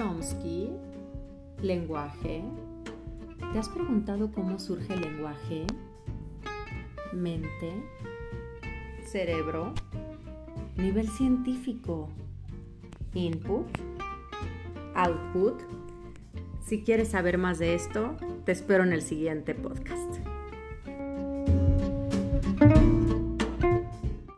Chomsky, lenguaje. ¿Te has preguntado cómo surge el lenguaje? Mente, cerebro, nivel científico, input, output. Si quieres saber más de esto, te espero en el siguiente podcast.